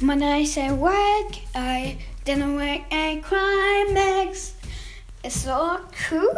When I say work, I didn't work a climax. It's so cool.